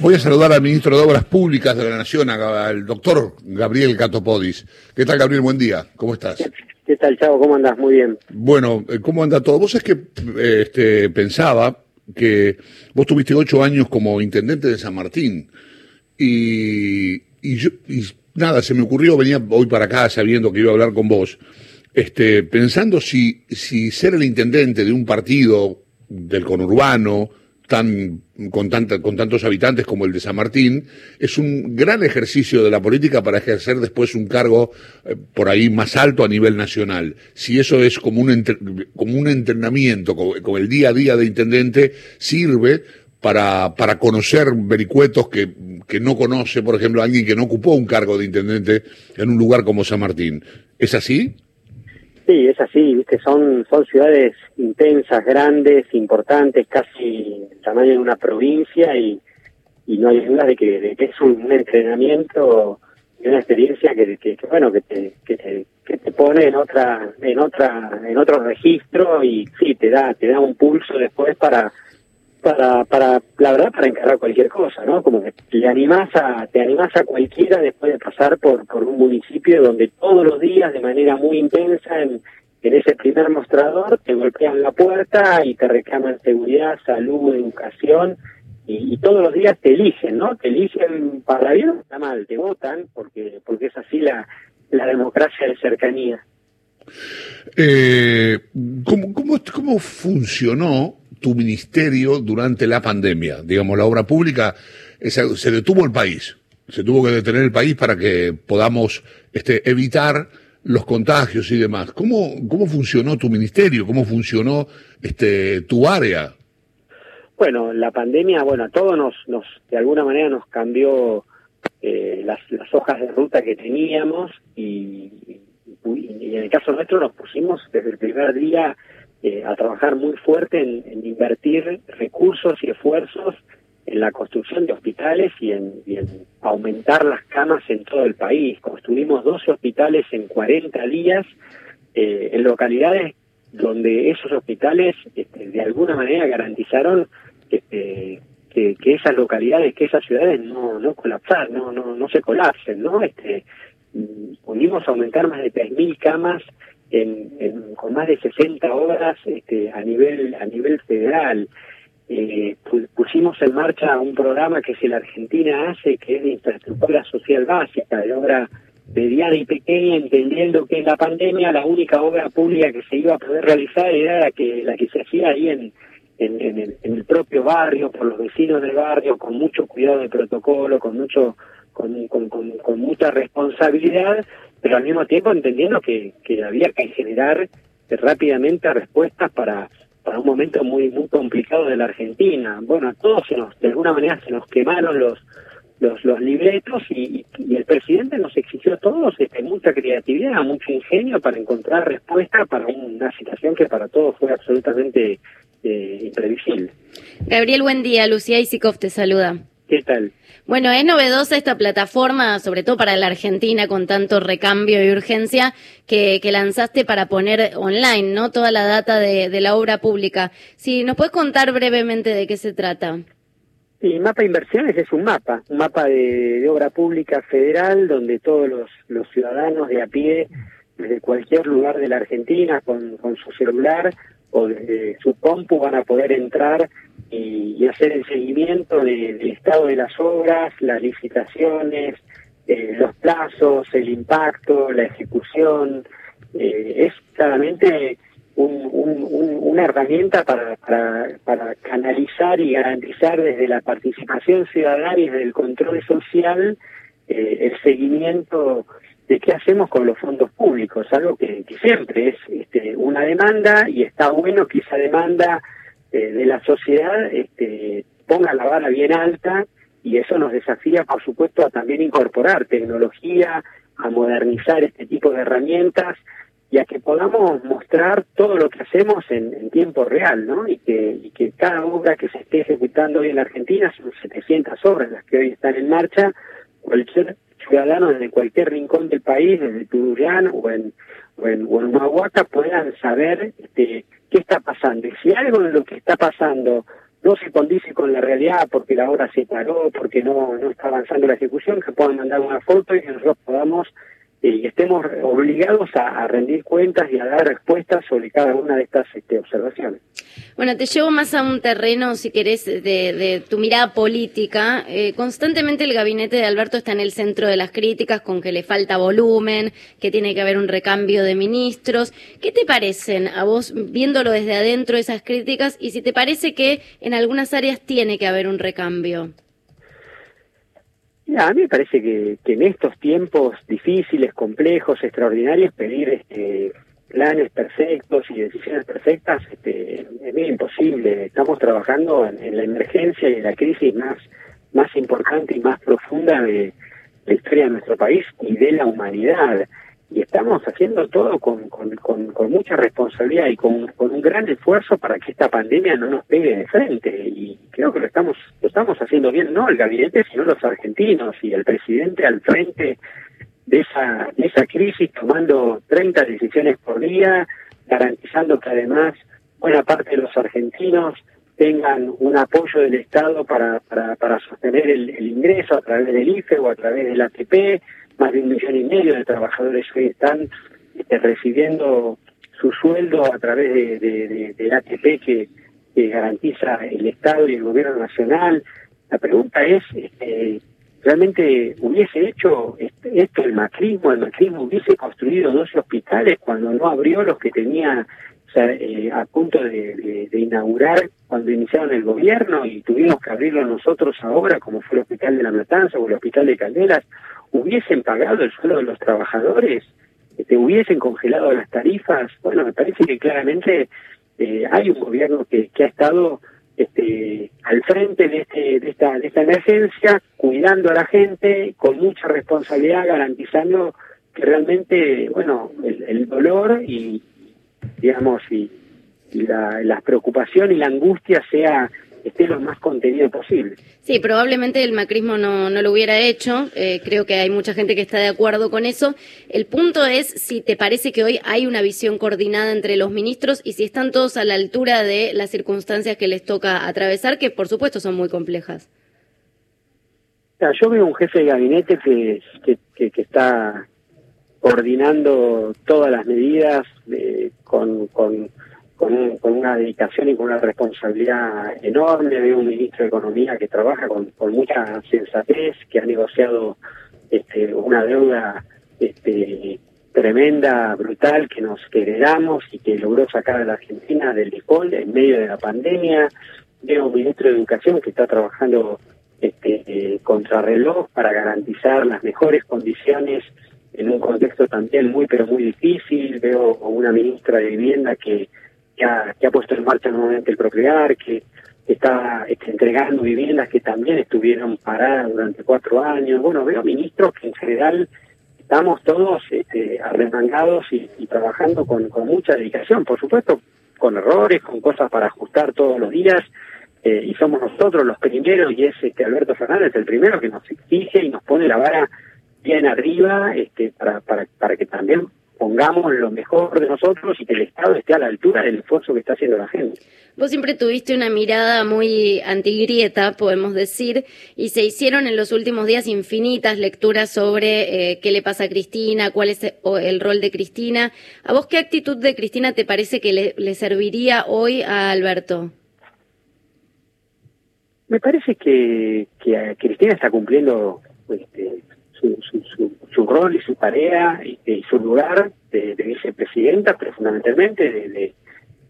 Voy a saludar al ministro de Obras Públicas de la Nación, al doctor Gabriel Catopodis. ¿Qué tal, Gabriel? Buen día. ¿Cómo estás? ¿Qué tal, Chavo? ¿Cómo andas? Muy bien. Bueno, eh, ¿cómo anda todo? Vos es que este, pensaba que vos tuviste ocho años como intendente de San Martín y, y, yo, y nada, se me ocurrió, venía hoy para acá sabiendo que iba a hablar con vos, este, pensando si, si ser el intendente de un partido del conurbano, tan, con, tanta, con tantos habitantes como el de San Martín, es un gran ejercicio de la política para ejercer después un cargo eh, por ahí más alto a nivel nacional. Si eso es como un, como un entrenamiento, como, el día a día de intendente, sirve para, para conocer vericuetos que, que no conoce, por ejemplo, alguien que no ocupó un cargo de intendente en un lugar como San Martín. ¿Es así? Sí, es así, ¿viste? Son, son ciudades intensas, grandes, importantes, casi el tamaño de una provincia y, y no hay duda de que, que es un, entrenamiento y una experiencia que, que, bueno que te, que te, que te pone en otra en otra en otro registro y sí te da te da un pulso después para para, para, la verdad, para encargar cualquier cosa, ¿no? Como que te animás a, te animás a cualquiera después de pasar por, por un municipio donde todos los días, de manera muy intensa, en, en ese primer mostrador, te golpean la puerta y te reclaman seguridad, salud, educación, y, todos los días te eligen, ¿no? Te eligen para bien o para mal, te votan, porque, porque es así la, la democracia de cercanía. Eh, ¿cómo, cómo, ¿Cómo funcionó tu ministerio durante la pandemia? Digamos, la obra pública, se detuvo el país, se tuvo que detener el país para que podamos este, evitar los contagios y demás. ¿Cómo, cómo funcionó tu ministerio? ¿Cómo funcionó este, tu área? Bueno, la pandemia, bueno, a todos nos, nos de alguna manera nos cambió eh, las, las hojas de ruta que teníamos y, y, en el caso nuestro nos pusimos desde el primer día eh, a trabajar muy fuerte en, invertir recursos y esfuerzos en la construcción de hospitales y en, aumentar las camas en todo el país. Construimos 12 hospitales en 40 días eh, en localidades donde esos hospitales este, de alguna manera garantizaron este, que, que, esas localidades, que esas ciudades no, no colapsar, no, no, no se colapsen, ¿no? Este, mm, pudimos aumentar más de 3.000 camas en, con más de 60 obras este, a nivel a nivel federal. Eh, pusimos en marcha un programa que si la Argentina hace, que es de infraestructura social básica, de obra mediana y pequeña, entendiendo que en la pandemia la única obra pública que se iba a poder realizar era la que, la que se hacía ahí en, en, en, el, en el propio barrio, por los vecinos del barrio, con mucho cuidado de protocolo, con mucho con, con, mucha responsabilidad, pero al mismo tiempo entendiendo que, que había que generar rápidamente respuestas para, para un momento muy muy complicado de la Argentina. Bueno, a todos se nos, de alguna manera se nos quemaron los los, los libretos y, y el presidente nos exigió a todos este, mucha creatividad, mucho ingenio para encontrar respuesta para una situación que para todos fue absolutamente eh, imprevisible. Gabriel, buen día. Lucía Isikov te saluda. ¿Qué tal? Bueno, es novedosa esta plataforma, sobre todo para la Argentina, con tanto recambio y urgencia que, que lanzaste para poner online, ¿no? Toda la data de, de, la obra pública. Si nos puedes contar brevemente de qué se trata. Sí, Mapa Inversiones es un mapa, un mapa de, de obra pública federal donde todos los, los, ciudadanos de a pie, desde cualquier lugar de la Argentina, con, con su celular o desde su compu, van a poder entrar y, hacer el seguimiento del estado de las obras, las licitaciones, eh, los plazos, el impacto, la ejecución. Eh, es claramente una herramienta para, para, canalizar y garantizar desde la participación ciudadana y desde el control social eh, el seguimiento de qué hacemos con los fondos públicos, algo que, que siempre es este, una demanda y está bueno que esa demanda eh, de la sociedad este, ponga la vara bien alta y eso nos desafía, por supuesto, a también incorporar tecnología, a modernizar este tipo de herramientas y a que podamos mostrar todo lo que hacemos en, tiempo real, ¿no? Y que, y que cada obra que se esté ejecutando hoy en la Argentina, son 700 obras las que hoy están en marcha, cualquier ciudadano desde cualquier rincón del país, desde Turuyán o en, o en, puedan saber este, qué está pasando. Y si algo de lo que está pasando no se condice con la realidad porque la obra se paró, porque no, no está avanzando la ejecución, que puedan mandar una foto y que nosotros podamos y estemos obligados a, rendir cuentas y a dar respuestas sobre cada una de estas este, observaciones. Bueno, te llevo más a un terreno, si querés, de, tu mirada política. Eh, constantemente el gabinete de Alberto está en el centro de las críticas con que le falta volumen, que tiene que haber un recambio de ministros. ¿Qué te parecen a vos, viéndolo desde adentro, esas críticas? Y si te parece que en algunas áreas tiene que haber un recambio a mí me parece que, en estos tiempos difíciles, complejos, extraordinarios, pedir este, planes perfectos y decisiones perfectas este, es muy imposible. Estamos trabajando en, la emergencia y en la crisis más, más importante y más profunda de la historia de nuestro país y de la humanidad y estamos haciendo todo con, con, con, mucha responsabilidad y con, con, un gran esfuerzo para que esta pandemia no nos pegue de frente. Y creo que lo estamos lo estamos haciendo bien no el gabinete sino los argentinos y el presidente al frente de esa de esa crisis tomando 30 decisiones por día garantizando que además buena parte de los argentinos tengan un apoyo del Estado para, para, para sostener el, ingreso a través del IFE o a través del ATP más de un millón y medio de trabajadores hoy están este, recibiendo su sueldo a través de, del ATP que, garantiza el Estado y el Gobierno Nacional. La pregunta es, este, ¿realmente hubiese hecho este, esto el macrismo? ¿El macrismo hubiese construido 12 hospitales cuando no abrió los que tenía eh, a punto de, inaugurar cuando iniciaron el gobierno y tuvimos que abrirlo nosotros ahora, como fue el Hospital de la Matanza o el Hospital de Calderas, hubiesen pagado el sueldo de los trabajadores, este, hubiesen congelado las tarifas. Bueno, me parece que claramente eh, hay un gobierno que, que ha estado este, al frente de, este, de, esta, de esta emergencia, cuidando a la gente, con mucha responsabilidad, garantizando que realmente, bueno, el dolor y, digamos, y, la, la preocupación y la angustia sea esté lo más contenido posible. Sí, probablemente el macrismo no, no lo hubiera hecho. Eh, creo que hay mucha gente que está de acuerdo con eso. El punto es si te parece que hoy hay una visión coordinada entre los ministros y si están todos a la altura de las circunstancias que les toca atravesar, que por supuesto son muy complejas. yo veo un jefe de gabinete que, que, que está coordinando todas las medidas con, con, con, una dedicación y con una responsabilidad enorme. Veo un ministro de Economía que trabaja con, mucha sensatez, que ha negociado este, una deuda este, tremenda, brutal, que nos heredamos y que logró sacar a la Argentina del default en medio de la pandemia. Veo un ministro de Educación que está trabajando este, eh, contrarreloj para garantizar las mejores condiciones en un contexto también muy pero muy difícil. Veo una ministra de Vivienda que, que, ha, que ha puesto en marcha nuevamente el Procrear, que está este, entregando viviendas que también estuvieron paradas durante cuatro años. Bueno, veo ministros que en general estamos todos este, arremangados y, trabajando con, con mucha dedicación, por supuesto, con errores, con cosas para ajustar todos los días, eh, y somos nosotros los primeros, y es este Alberto Fernández el primero que nos exige y nos pone la vara bien arriba este, para, para, para que también pongamos lo mejor de nosotros y que el Estado esté a la altura del esfuerzo que está haciendo la gente. Vos siempre tuviste una mirada muy antigrieta, podemos decir, y se hicieron en los últimos días infinitas lecturas sobre eh, qué le pasa a Cristina, cuál es el rol de Cristina. ¿A vos qué actitud de Cristina te parece que le, le serviría hoy a Alberto? Me parece que, que Cristina está cumpliendo este, su, su, rol y su tarea y, su lugar de, vicepresidenta, pero fundamentalmente de,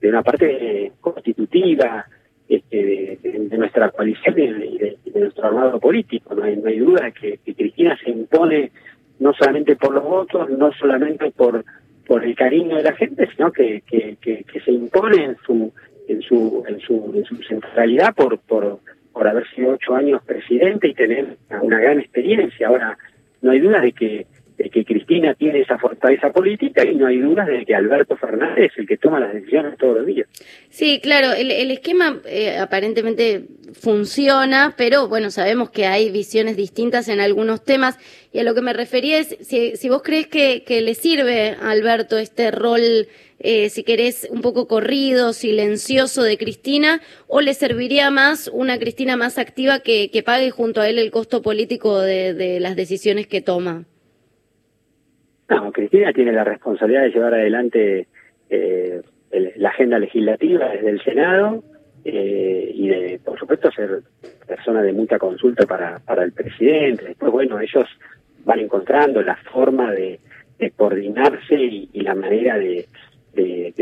de, una parte constitutiva este, de, nuestra coalición y de, nuestro armado político. No hay, no hay duda que, que Cristina se impone no solamente por los votos, no solamente por por el cariño de la gente, sino que, que, que, se impone en su en su en su, en su centralidad por por por haber sido ocho años presidente y tener una gran experiencia. Ahora, no hay duda de que, que Cristina tiene esa fortaleza política y no hay dudas de que Alberto Fernández es el que toma las decisiones todos los días. Sí, claro, el, esquema eh, aparentemente funciona, pero bueno, sabemos que hay visiones distintas en algunos temas y a lo que me refería es si, si vos crees que, que le sirve a Alberto este rol eh, si querés, un poco corrido, silencioso de Cristina, o le serviría más una Cristina más activa que, que pague junto a él el costo político de, de las decisiones que toma? No, Cristina tiene la responsabilidad de llevar adelante eh, la agenda legislativa desde el Senado eh, y de, por supuesto, ser persona de mucha consulta para, el presidente. Después, bueno, ellos van encontrando la forma de, coordinarse y, la manera de,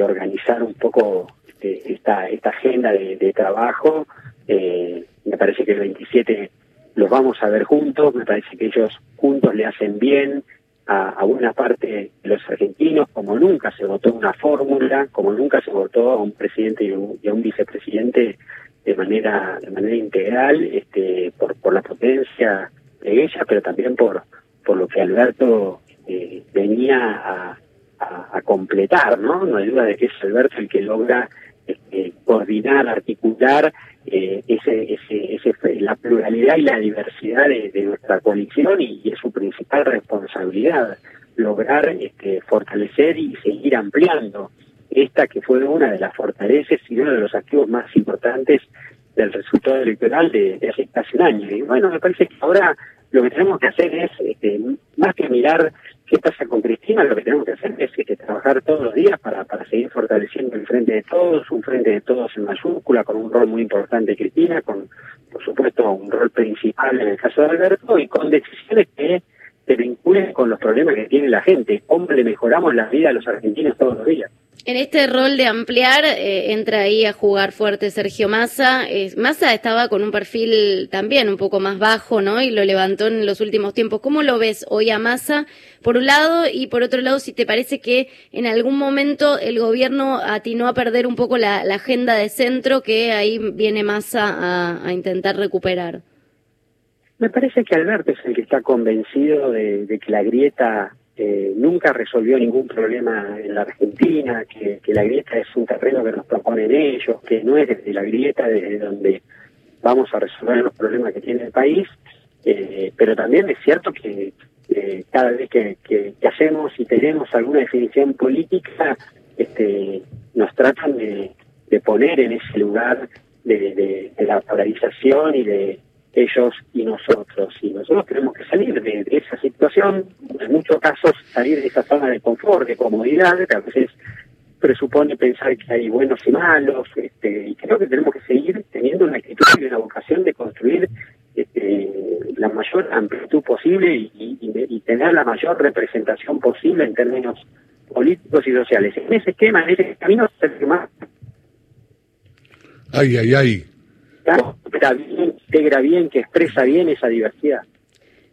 organizar un poco este, esta, esta agenda de, trabajo. Eh, me parece que el 27 los vamos a ver juntos, me parece que ellos juntos le hacen bien a, buena parte de los argentinos, como nunca se votó una fórmula, como nunca se votó a un presidente y, a un vicepresidente de manera de manera integral, este, por, por la potencia de ella, pero también por, por lo que Alberto eh, venía a, a, completar, ¿no? No hay duda de que es Alberto el que logra este, coordinar, articular eh, ese, ese, ese, la pluralidad y la diversidad de, nuestra coalición y, es su principal responsabilidad lograr este, fortalecer y seguir ampliando esta que fue una de las fortalezas y uno de los activos más importantes del resultado electoral de, hace casi un año. Y bueno, me parece que ahora lo que tenemos que hacer es, este, más que mirar qué pasa con Cristina, lo que tenemos que hacer es este, trabajar todos los días para, para seguir fortaleciendo el frente de todos, un frente de todos en mayúscula, con un rol muy importante de Cristina, con, por supuesto, un rol principal en el caso de Alberto, y con decisiones que se vinculen con los problemas que tiene la gente. ¿Cómo le mejoramos la vida a los argentinos todos los días? En este rol de ampliar, eh, entra ahí a jugar fuerte Sergio Massa. Massa estaba con un perfil también un poco más bajo, ¿no? Y lo levantó en los últimos tiempos. ¿Cómo lo ves hoy a Massa, por un lado? Y por otro lado, si te parece que en algún momento el gobierno atinó a perder un poco la, agenda de centro que ahí viene Massa a, intentar recuperar. Me parece que Alberto es el que está convencido de que la grieta eh, nunca resolvió ningún problema en la Argentina, que, la grieta es un terreno que nos proponen ellos, que no es desde la grieta desde donde vamos a resolver los problemas que tiene el país, eh, pero también es cierto que cada vez que, hacemos y tenemos alguna definición política, este, nos tratan de, poner en ese lugar de la polarización y de, ellos y nosotros. Y nosotros tenemos que salir de, esa situación, muchos casos salir de esa zona de confort, de comodidad, que a veces presupone pensar que hay buenos y malos, este, y creo que tenemos que seguir teniendo una actitud y una vocación de construir este, la mayor amplitud posible y, tener la mayor representación posible en términos políticos y sociales. En ese esquema, en ese camino, se más. Ay, ay, ay bien, integra bien, que expresa bien esa diversidad.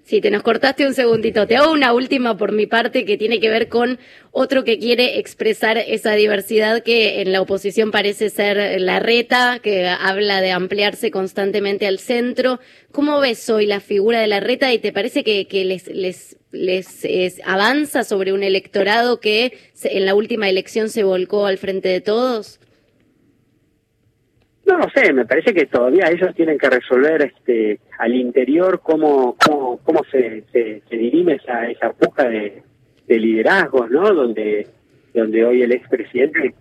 Sí, te nos cortaste un segundito. Te hago una última por mi parte que tiene que ver con otro que quiere expresar esa diversidad que en la oposición parece ser la reta, que habla de ampliarse constantemente al centro. ¿Cómo ves hoy la figura de la reta y te parece que, les, les, les avanza sobre un electorado que en la última elección se volcó al frente de todos? No lo sé, me parece que todavía ellos tienen que resolver este al interior cómo cómo, cómo se, se, dirime esa, esa puja de, de liderazgos, ¿no? Donde donde hoy el expresidente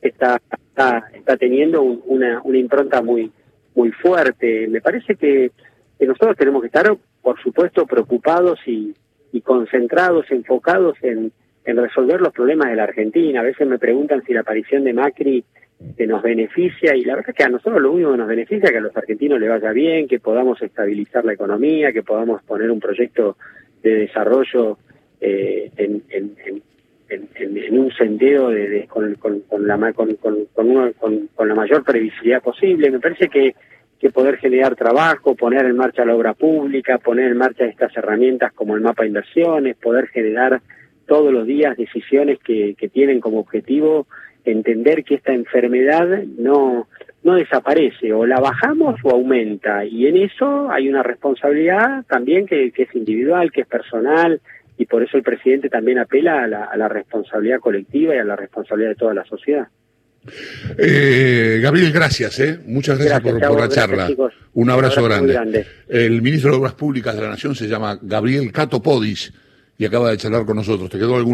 está, está, está teniendo una, una impronta muy muy fuerte. Me parece que, que nosotros tenemos que estar, por supuesto, preocupados y, y concentrados, enfocados en, en resolver los problemas de la Argentina. A veces me preguntan si la aparición de Macri que nos beneficia y la verdad es que a nosotros lo único que nos beneficia es que a los argentinos le vaya bien, que podamos estabilizar la economía, que podamos poner un proyecto de desarrollo eh, en, un sentido de, con, con, con, la, con, con, con, la mayor previsibilidad posible. Me parece que, poder generar trabajo, poner en marcha la obra pública, poner en marcha estas herramientas como el mapa de inversiones, poder generar todos los días decisiones que tienen como objetivo entender que esta enfermedad no, no desaparece, o la bajamos o aumenta, y en eso hay una responsabilidad también que, que es individual, que es personal, y por eso el presidente también apela a la, a la responsabilidad colectiva y a la responsabilidad de toda la sociedad. Eh, Gabriel, gracias, ¿eh? muchas gracias, Gracias, por, la gracias, charla. chicos. Un abrazo, Un abrazo muy grande. grande. El ministro de Obras Públicas de la Nación se llama Gabriel Cato Podis y acaba de charlar con nosotros. ¿Te quedó algún